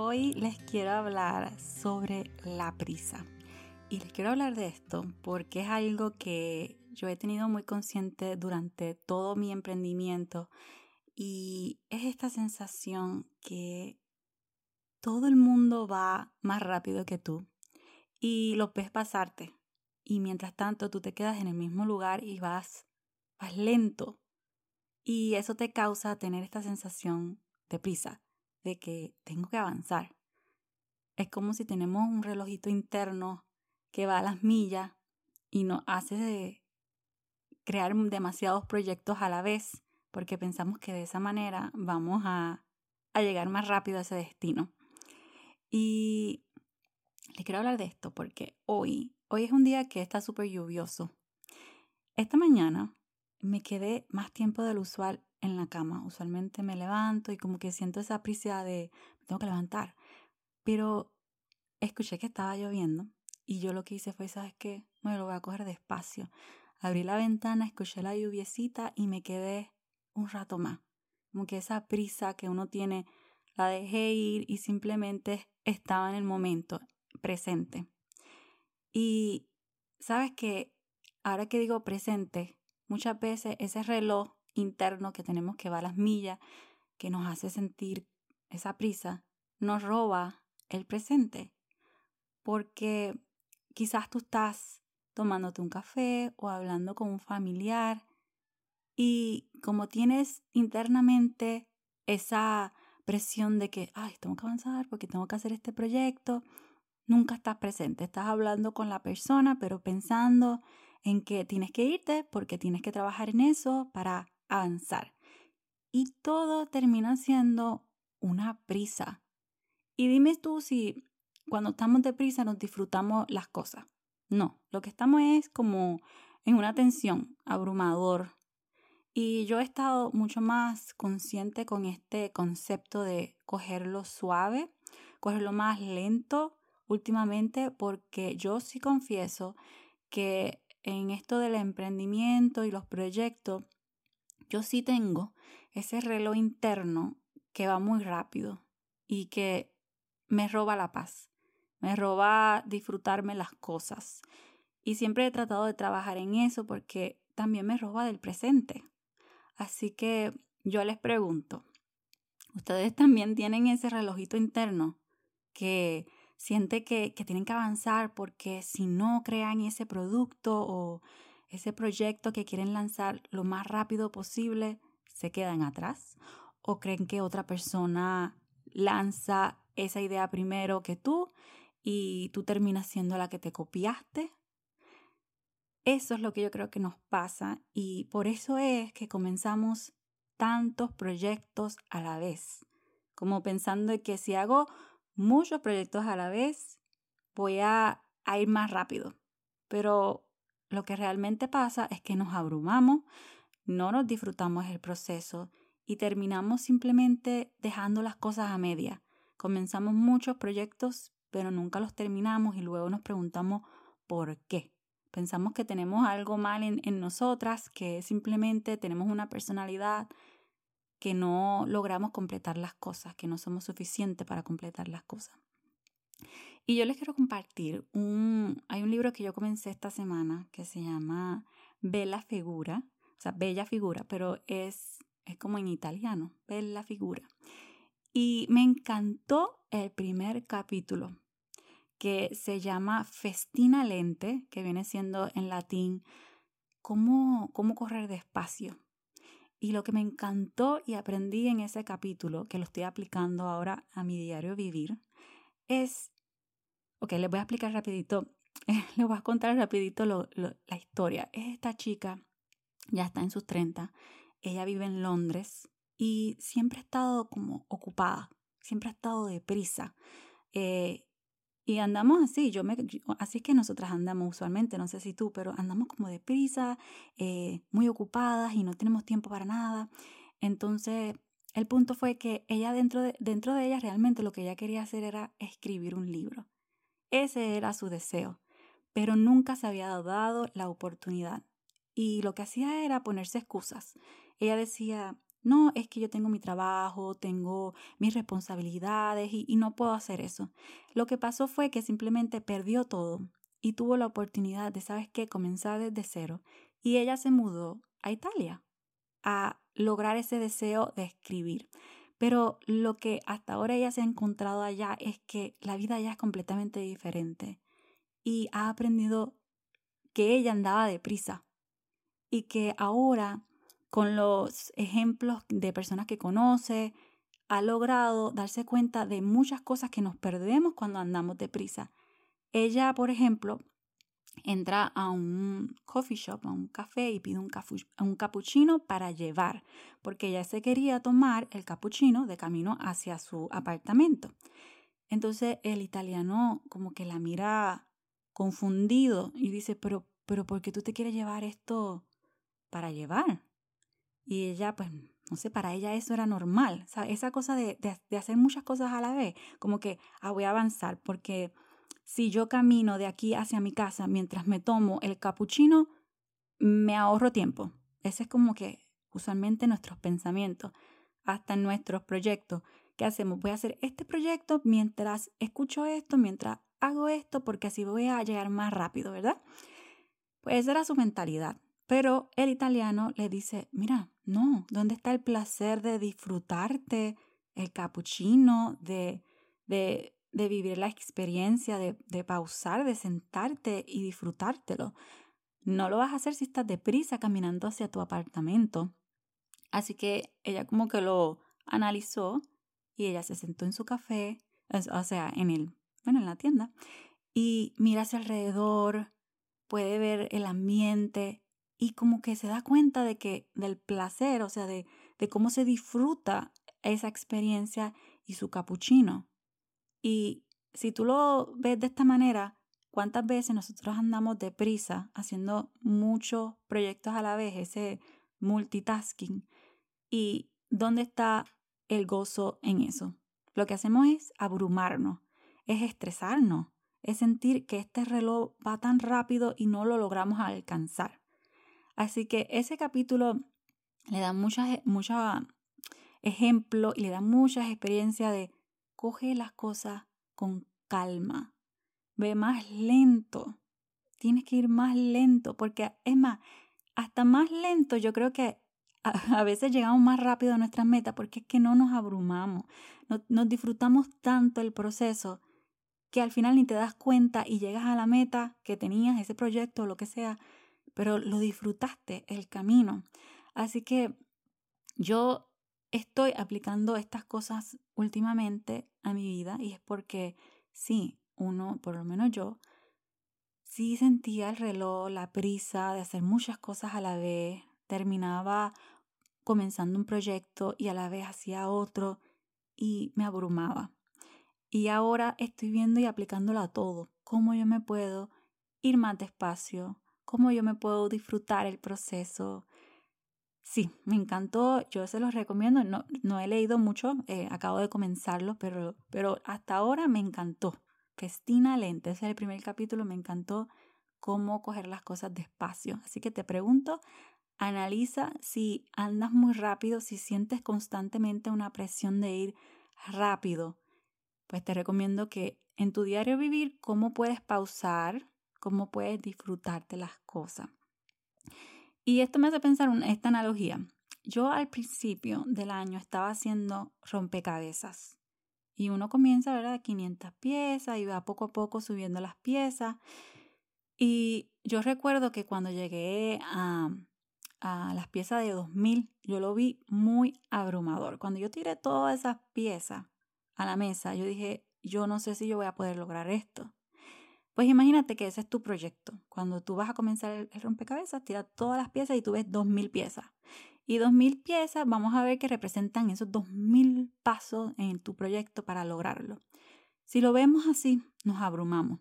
Hoy les quiero hablar sobre la prisa. Y les quiero hablar de esto porque es algo que yo he tenido muy consciente durante todo mi emprendimiento y es esta sensación que todo el mundo va más rápido que tú y lo ves pasarte. Y mientras tanto tú te quedas en el mismo lugar y vas, vas lento. Y eso te causa tener esta sensación de prisa que tengo que avanzar. Es como si tenemos un relojito interno que va a las millas y nos hace crear demasiados proyectos a la vez porque pensamos que de esa manera vamos a, a llegar más rápido a ese destino. Y les quiero hablar de esto porque hoy, hoy es un día que está súper lluvioso. Esta mañana me quedé más tiempo del usual en la cama. Usualmente me levanto y como que siento esa prisa de me tengo que levantar. Pero escuché que estaba lloviendo y yo lo que hice fue, ¿sabes qué? Me lo voy a coger despacio. Abrí la ventana, escuché la lluviecita y me quedé un rato más. Como que esa prisa que uno tiene la dejé ir y simplemente estaba en el momento presente. Y sabes que ahora que digo presente, muchas veces ese reloj interno que tenemos que va a las millas, que nos hace sentir esa prisa, nos roba el presente. Porque quizás tú estás tomándote un café o hablando con un familiar y como tienes internamente esa presión de que, ay, tengo que avanzar porque tengo que hacer este proyecto, nunca estás presente. Estás hablando con la persona, pero pensando en que tienes que irte porque tienes que trabajar en eso para avanzar. Y todo termina siendo una prisa. Y dime tú si cuando estamos de prisa nos disfrutamos las cosas. No, lo que estamos es como en una tensión abrumador. Y yo he estado mucho más consciente con este concepto de cogerlo suave, cogerlo más lento últimamente, porque yo sí confieso que en esto del emprendimiento y los proyectos, yo sí tengo ese reloj interno que va muy rápido y que me roba la paz, me roba disfrutarme las cosas. Y siempre he tratado de trabajar en eso porque también me roba del presente. Así que yo les pregunto, ¿ustedes también tienen ese relojito interno que siente que, que tienen que avanzar porque si no crean ese producto o ese proyecto que quieren lanzar lo más rápido posible, se quedan atrás? ¿O creen que otra persona lanza esa idea primero que tú y tú terminas siendo la que te copiaste? Eso es lo que yo creo que nos pasa y por eso es que comenzamos tantos proyectos a la vez, como pensando que si hago muchos proyectos a la vez, voy a, a ir más rápido. Pero lo que realmente pasa es que nos abrumamos, no nos disfrutamos el proceso y terminamos simplemente dejando las cosas a media. Comenzamos muchos proyectos, pero nunca los terminamos y luego nos preguntamos por qué. Pensamos que tenemos algo mal en, en nosotras, que simplemente tenemos una personalidad que no logramos completar las cosas, que no somos suficientes para completar las cosas. Y yo les quiero compartir un, hay un libro que yo comencé esta semana que se llama Bella Figura, o sea, Bella Figura, pero es, es como en italiano, Bella Figura. Y me encantó el primer capítulo que se llama Festina Lente, que viene siendo en latín cómo, cómo correr despacio. Y lo que me encantó y aprendí en ese capítulo, que lo estoy aplicando ahora a mi diario vivir, es Ok, les voy a explicar rapidito, les voy a contar rapidito la historia. Es esta chica, ya está en sus 30, ella vive en Londres y siempre ha estado como ocupada, siempre ha estado deprisa. Eh, y andamos así, yo me, así es que nosotras andamos usualmente, no sé si tú, pero andamos como deprisa, eh, muy ocupadas y no tenemos tiempo para nada. Entonces, el punto fue que ella dentro de, dentro de ella realmente lo que ella quería hacer era escribir un libro. Ese era su deseo, pero nunca se había dado la oportunidad. Y lo que hacía era ponerse excusas. Ella decía, No, es que yo tengo mi trabajo, tengo mis responsabilidades y, y no puedo hacer eso. Lo que pasó fue que simplemente perdió todo y tuvo la oportunidad de, ¿sabes qué?, comenzar desde cero. Y ella se mudó a Italia a lograr ese deseo de escribir. Pero lo que hasta ahora ella se ha encontrado allá es que la vida allá es completamente diferente y ha aprendido que ella andaba deprisa y que ahora con los ejemplos de personas que conoce, ha logrado darse cuenta de muchas cosas que nos perdemos cuando andamos deprisa. Ella, por ejemplo, entra a un coffee shop, a un café y pide un, un cappuccino para llevar, porque ella se quería tomar el cappuccino de camino hacia su apartamento. Entonces el italiano como que la mira confundido y dice, pero, pero ¿por qué tú te quieres llevar esto para llevar? Y ella, pues, no sé, para ella eso era normal. Esa cosa de, de, hacer muchas cosas a la vez, como que, ah, voy a avanzar, porque si yo camino de aquí hacia mi casa mientras me tomo el capuchino, me ahorro tiempo. Ese es como que usualmente nuestros pensamientos, hasta nuestros proyectos. ¿Qué hacemos? Voy a hacer este proyecto mientras escucho esto, mientras hago esto, porque así voy a llegar más rápido, ¿verdad? Pues esa era su mentalidad. Pero el italiano le dice, mira, no, ¿dónde está el placer de disfrutarte el capuchino, de, de de vivir la experiencia, de, de pausar, de sentarte y disfrutártelo. No lo vas a hacer si estás deprisa caminando hacia tu apartamento. Así que ella como que lo analizó y ella se sentó en su café, o sea, en el, bueno, en la tienda, y mira hacia alrededor, puede ver el ambiente y como que se da cuenta de que del placer, o sea, de, de cómo se disfruta esa experiencia y su capuchino. Y si tú lo ves de esta manera, ¿cuántas veces nosotros andamos deprisa haciendo muchos proyectos a la vez, ese multitasking? ¿Y dónde está el gozo en eso? Lo que hacemos es abrumarnos, es estresarnos, es sentir que este reloj va tan rápido y no lo logramos alcanzar. Así que ese capítulo le da muchos muchas ejemplos y le da muchas experiencias de coge las cosas con calma. Ve más lento. Tienes que ir más lento porque es más, hasta más lento yo creo que a, veces llegamos más rápido a nuestras metas porque es que no nos abrumamos. nos disfrutamos tanto el proceso que al final ni te das cuenta y llegas a la meta que tenías, ese proyecto o lo que sea, pero lo disfrutaste el camino. Así que yo estoy aplicando estas cosas últimamente a mi vida y es porque sí, uno, por lo menos yo, sí sentía el reloj, la prisa de hacer muchas cosas a la vez, terminaba comenzando un proyecto y a la vez hacía otro y me abrumaba. Y ahora estoy viendo y aplicándolo a todo, cómo yo me puedo ir más despacio, cómo yo me puedo disfrutar el proceso, Sí, me encantó, yo se los recomiendo, no, no he leído mucho, eh, acabo de comenzarlo, pero, pero hasta ahora me encantó. Festina Lente, ese es el primer capítulo, me encantó cómo coger las cosas despacio. Así que te pregunto, analiza si andas muy rápido, si sientes constantemente una presión de ir rápido. Pues te recomiendo que en tu diario vivir, cómo puedes pausar, cómo puedes disfrutarte las cosas. Y esto me hace pensar en esta analogía. Yo al principio del año estaba haciendo rompecabezas y uno comienza, ¿verdad? 500 piezas y va poco a poco subiendo las piezas. Y yo recuerdo que cuando llegué a, a las piezas de 2000, yo lo vi muy abrumador. Cuando yo tiré todas esas piezas a la mesa, yo dije, yo no sé si yo voy a poder lograr esto. Pues imagínate que ese es tu proyecto. Cuando tú vas a comenzar el, rompecabezas, tira todas las piezas y tú ves 2.000 piezas. Y 2.000 piezas, vamos a ver que representan esos 2.000 pasos en tu proyecto para lograrlo. Si lo vemos así, nos abrumamos.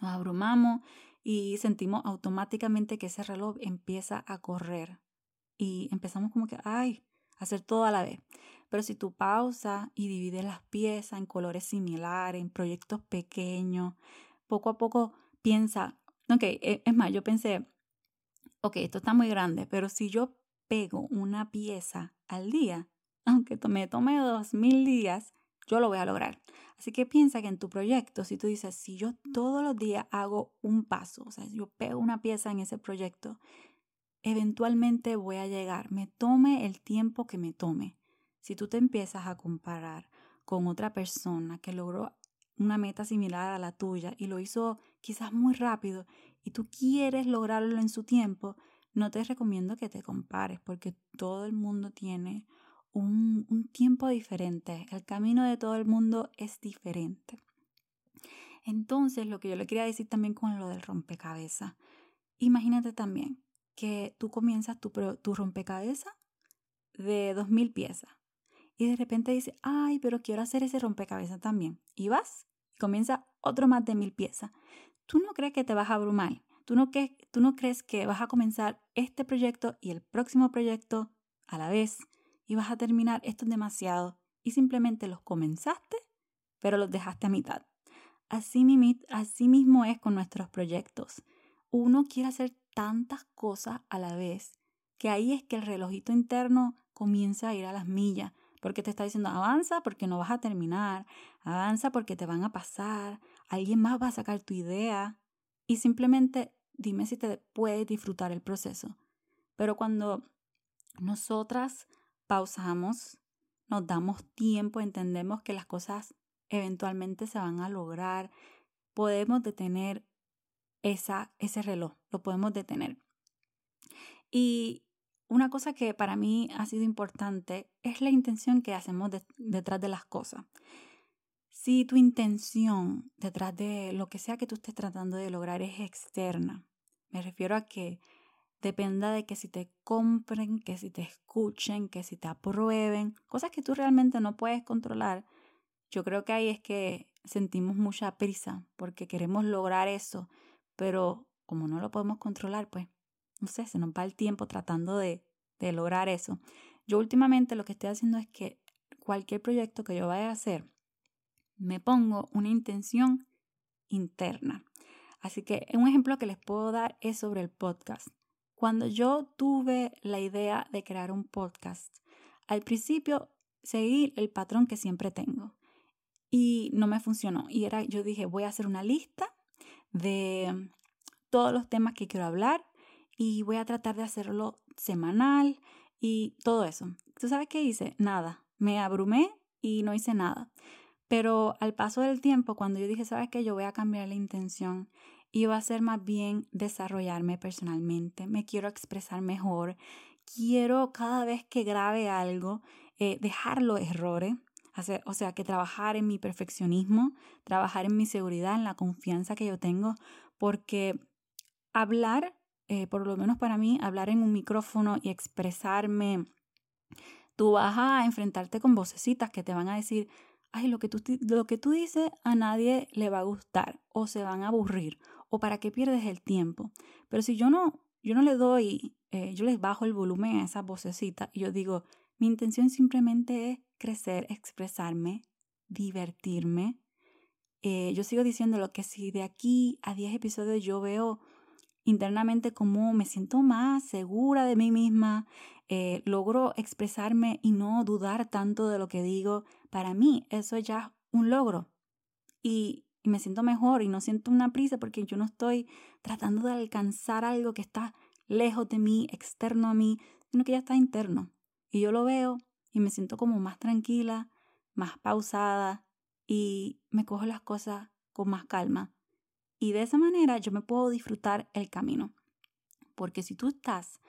Nos abrumamos y sentimos automáticamente que ese reloj empieza a correr. Y empezamos como que, ay, a hacer todo a la vez. Pero si tú pausas y divides las piezas en colores similares, en proyectos pequeños, poco a poco piensa, ok, e, es más, yo pensé, ok, esto está muy grande, pero si yo pego una pieza al día, aunque me tome dos mil días, yo lo voy a lograr. Así que piensa que en tu proyecto, si tú dices, si yo todos los días hago un paso, o sea, yo pego una pieza en ese proyecto, eventualmente voy a llegar, me tome el tiempo que me tome. Si tú te empiezas a comparar con otra persona que logró una meta similar a la tuya y lo hizo quizás muy rápido y tú quieres lograrlo en su tiempo, no te recomiendo que te compares porque todo el mundo tiene un, un tiempo diferente. El camino de todo el mundo es diferente. Entonces, lo que yo le quería decir también con lo del rompecabezas, imagínate también que tú comienzas tu, tu rompecabezas de 2.000 piezas y de repente dices, ay, pero quiero hacer ese rompecabezas también. Y vas y comienza otro más de mil piezas. Tú no crees que te vas a abrumar. Tú no, que, tú no crees que vas a comenzar este proyecto y el próximo proyecto a la vez y vas a terminar esto demasiado y simplemente los comenzaste, pero los dejaste a mitad. Así, así mismo es con nuestros proyectos. Uno quiere hacer tantas cosas a la vez que ahí es que el relojito interno comienza a ir a las millas, porque te está diciendo avanza porque no vas a terminar, avanza porque te van a pasar, alguien más va a sacar tu idea y simplemente dime si te puedes disfrutar el proceso. Pero cuando nosotras pausamos, nos damos tiempo, entendemos que las cosas eventualmente se van a lograr, podemos detener esa, ese reloj, lo podemos detener. Y una cosa que para mí ha sido importante es la intención que hacemos detrás de las cosas. Si tu intención detrás de lo que sea que tú estés tratando de lograr es externa, me refiero a que dependa de que si te compren, que si te escuchen, que si te aprueben, cosas que tú realmente no puedes controlar, yo creo que ahí es que sentimos mucha prisa porque queremos lograr eso, pero como no lo podemos controlar, pues no sé, se nos va el tiempo tratando de, de lograr eso. Yo últimamente lo que estoy haciendo es que cualquier proyecto que yo vaya a hacer, me pongo una intención interna. Así que un ejemplo que les puedo dar es sobre el podcast. Cuando yo tuve la idea de crear un podcast, al principio seguí el patrón que siempre tengo y no me funcionó. Y era, yo dije, voy a hacer una lista de todos los temas que quiero hablar y voy a tratar de hacerlo semanal y todo eso. ¿Tú sabes qué hice? Nada. Me abrumé y no hice nada. Pero al paso del tiempo, cuando yo dije, ¿sabes qué? Yo voy a cambiar la intención va a ser más bien desarrollarme personalmente. Me quiero expresar mejor. Quiero cada vez que grabe algo, eh, dejar los errores. O sea, que trabajar en mi perfeccionismo, trabajar en mi seguridad, en la confianza que yo tengo, porque hablar eh, por lo menos para mí, hablar en un micrófono y expresarme, tú vas a enfrentarte con vocecitas que te van a decir, ay, lo que tú, lo que tú dices a nadie le va a gustar o se van a aburrir o para qué pierdes el tiempo. Pero si yo no, yo no le doy, eh, yo les bajo el volumen a esas vocecitas y yo digo, mi intención simplemente es crecer, expresarme, divertirme. Eh, yo sigo diciendo lo que si de aquí a 10 episodios yo veo internamente como me siento más segura de mí misma, eh, logro expresarme y no dudar tanto de lo que digo, para mí eso ya es un logro. Y, me siento mejor y no siento una prisa porque yo no estoy tratando de alcanzar algo que está lejos de mí, externo a mí, sino que ya está interno. Y yo lo veo y me siento como más tranquila, más pausada y me cojo las cosas con más calma. Y de esa manera yo me puedo disfrutar el camino. Porque si tú estás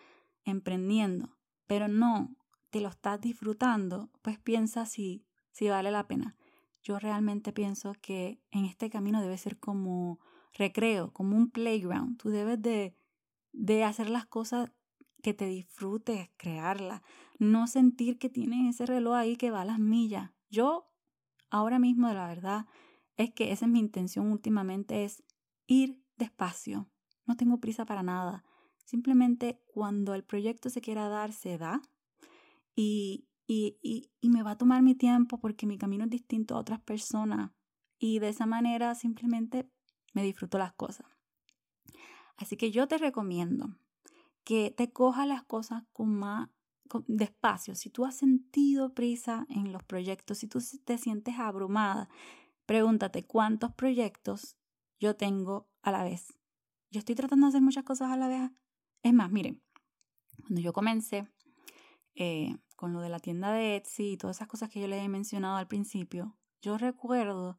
emprendiendo, pero no te lo estás disfrutando, pues piensa si, si vale la pena. Yo realmente pienso que en este camino debe ser como recreo, como un playground. Tú debes de, de hacer las cosas que te disfrutes, crearlas, no sentir que tienes ese reloj ahí que va a las millas. Yo, ahora mismo, la verdad, es que esa es mi intención últimamente, es ir despacio. No tengo prisa para nada. Simplemente cuando el proyecto se quiera dar, se da. Y, y, y, me va a tomar mi tiempo porque mi camino es distinto a otras personas. Y de esa manera simplemente me disfruto las cosas. Así que yo te recomiendo que te coja las cosas con más despacio. Si tú has sentido prisa en los proyectos, si tú te sientes abrumada, pregúntate cuántos proyectos yo tengo a la vez. Yo estoy tratando de hacer muchas cosas a la vez. Es más, miren, cuando yo comencé eh, con lo de la tienda de Etsy y todas esas cosas que yo les he mencionado al principio, yo recuerdo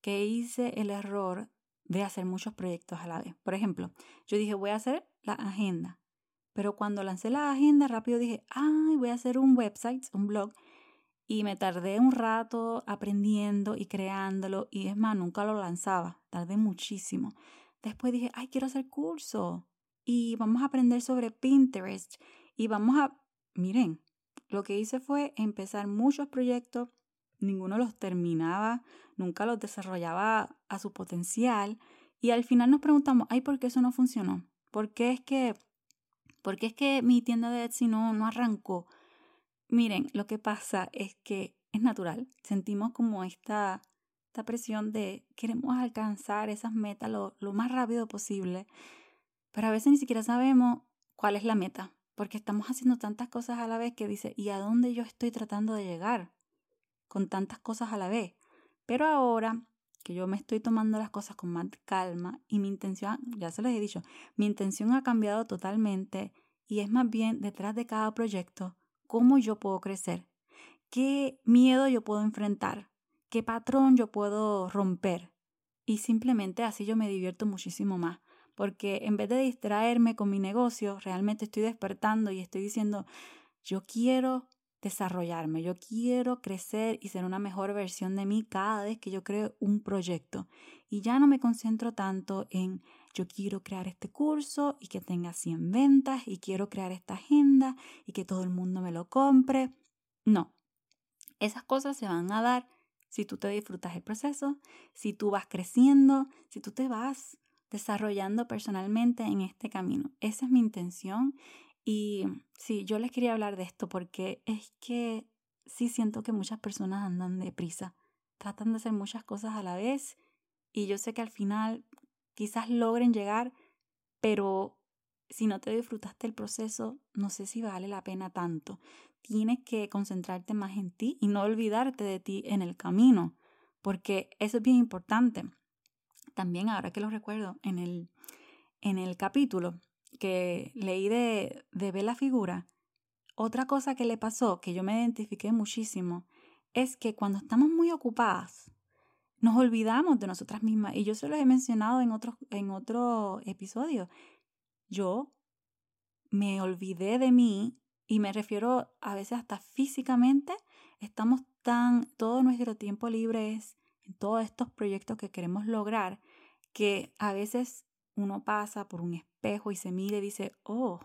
que hice el error de hacer muchos proyectos a la vez. Por ejemplo, yo dije, voy a hacer la agenda. Pero cuando lancé la agenda, rápido dije, ay, voy a hacer un website, un blog. Y me tardé un rato aprendiendo y creándolo. Y es más, nunca lo lanzaba. Tardé muchísimo. Después dije, ay, quiero hacer curso. Y vamos a aprender sobre Pinterest. Y vamos a, miren, lo que hice fue empezar muchos proyectos. Ninguno los terminaba, nunca los desarrollaba a su potencial. Y al final nos preguntamos, ay, ¿por qué eso no funcionó? ¿Por qué es que porque es que mi tienda de Etsy no, no arrancó. Miren, lo que pasa es que es natural. Sentimos como esta, esta presión de queremos alcanzar esas metas lo, lo más rápido posible, pero a veces ni siquiera sabemos cuál es la meta, porque estamos haciendo tantas cosas a la vez que dice, ¿y a dónde yo estoy tratando de llegar? Con tantas cosas a la vez. Pero ahora que yo me estoy tomando las cosas con más calma y mi intención, ya se les he dicho, mi intención ha cambiado totalmente y es más bien detrás de cada proyecto, cómo yo puedo crecer, qué miedo yo puedo enfrentar, qué patrón yo puedo romper. Y simplemente así yo me divierto muchísimo más, porque en vez de distraerme con mi negocio, realmente estoy despertando y estoy diciendo, yo quiero desarrollarme, yo quiero crecer y ser una mejor versión de mí cada vez que yo creo un proyecto. Y ya no me concentro tanto en yo quiero crear este curso y que tenga 100 ventas y quiero crear esta agenda y que todo el mundo me lo compre. No, esas cosas se van a dar si tú te disfrutas el proceso, si tú vas creciendo, si tú te vas desarrollando personalmente en este camino. Esa es mi intención y sí, yo les quería hablar de esto porque es que sí siento que muchas personas andan deprisa, tratan de hacer muchas cosas a la vez y yo sé que al final quizás logren llegar, pero si no te disfrutaste el proceso, no sé si vale la pena tanto. Tienes que concentrarte más en ti y no olvidarte de ti en el camino, porque eso es bien importante. También ahora que lo recuerdo en el, en el capítulo, que leí de, de Bella Figura, otra cosa que le pasó, que yo me identifiqué muchísimo, es que cuando estamos muy ocupadas, nos olvidamos de nosotras mismas. Y yo se lo he mencionado en en otro episodio. Yo me olvidé de mí y me refiero a veces hasta físicamente. Estamos tan, todo nuestro tiempo libre es en todos estos proyectos que queremos lograr, que a veces uno pasa por un espejo y se mira y dice, oh,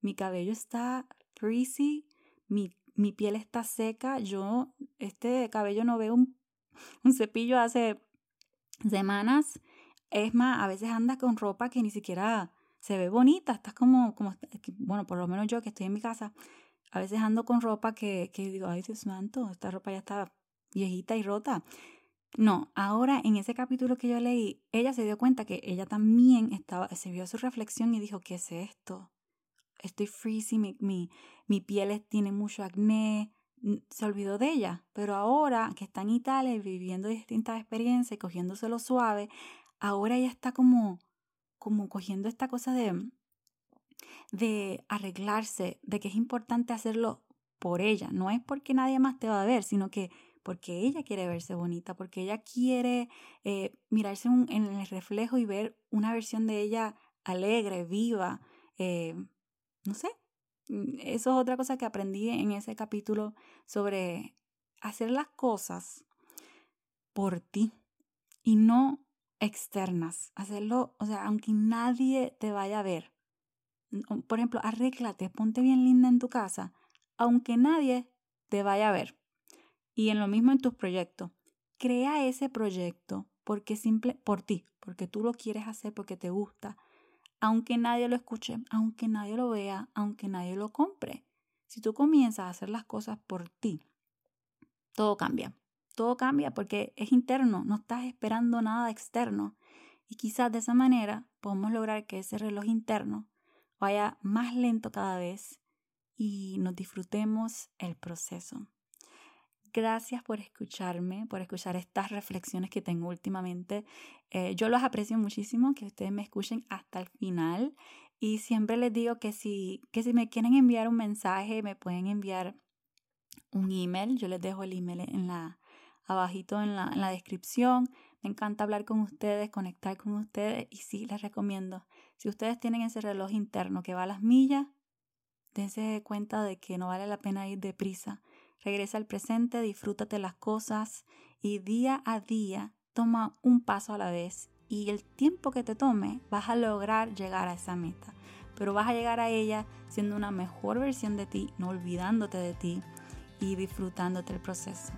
mi cabello está frizzy, mi, mi piel está seca, yo este cabello no veo un, un cepillo hace semanas. Es más, a veces andas con ropa que ni siquiera se ve bonita, estás como, como, bueno, por lo menos yo que estoy en mi casa, a veces ando con ropa que, que digo, ay Dios santo, esta ropa ya está viejita y rota. No, ahora en ese capítulo que yo leí, ella se dio cuenta que ella también estaba, se vio su reflexión y dijo, ¿qué es esto? Estoy freezing, mi, mi, mi piel tiene mucho acné, se olvidó de ella, pero ahora que está en Italia viviendo distintas experiencias y cogiéndoselo suave, ahora ella está como, como cogiendo esta cosa de, de arreglarse, de que es importante hacerlo por ella, no es porque nadie más te va a ver, sino que porque ella quiere verse bonita, porque ella quiere eh, mirarse en el reflejo y ver una versión de ella alegre, viva, eh, no sé. Mm, eso es otra cosa que aprendí en ese capítulo sobre hacer las cosas por ti y no externas. Hacerlo, o sea, aunque nadie te vaya a ver. Por ejemplo, arréglate, ponte bien linda en tu casa, aunque nadie te vaya a ver. Y en lo mismo en tus proyectos. Crea ese proyecto porque simple, por ti, porque tú lo quieres hacer porque te gusta, aunque nadie lo escuche, aunque nadie lo vea, aunque nadie lo compre. Si tú comienzas a hacer las cosas por ti, todo cambia. Todo cambia porque es interno, no estás esperando nada externo. Y quizás de esa manera podemos lograr que ese reloj interno vaya más lento cada vez y nos disfrutemos el proceso. Gracias por escucharme, por escuchar estas reflexiones que tengo últimamente. Eh, yo los aprecio muchísimo, que ustedes me escuchen hasta el final. Y siempre les digo que si, que si me quieren enviar un mensaje, me pueden enviar un email. Yo les dejo el email en la, abajito en la, en la descripción. Me encanta hablar con ustedes, conectar con ustedes. Y sí, les recomiendo, si ustedes tienen ese reloj interno que va a las millas, dense cuenta de que no vale la pena ir deprisa Regresa al presente, disfrútate las cosas y día a día toma un paso a la vez y el tiempo que te tome vas a lograr llegar a esa meta. Pero vas a llegar a ella siendo una mejor versión de ti, no olvidándote de ti y disfrutándote el proceso.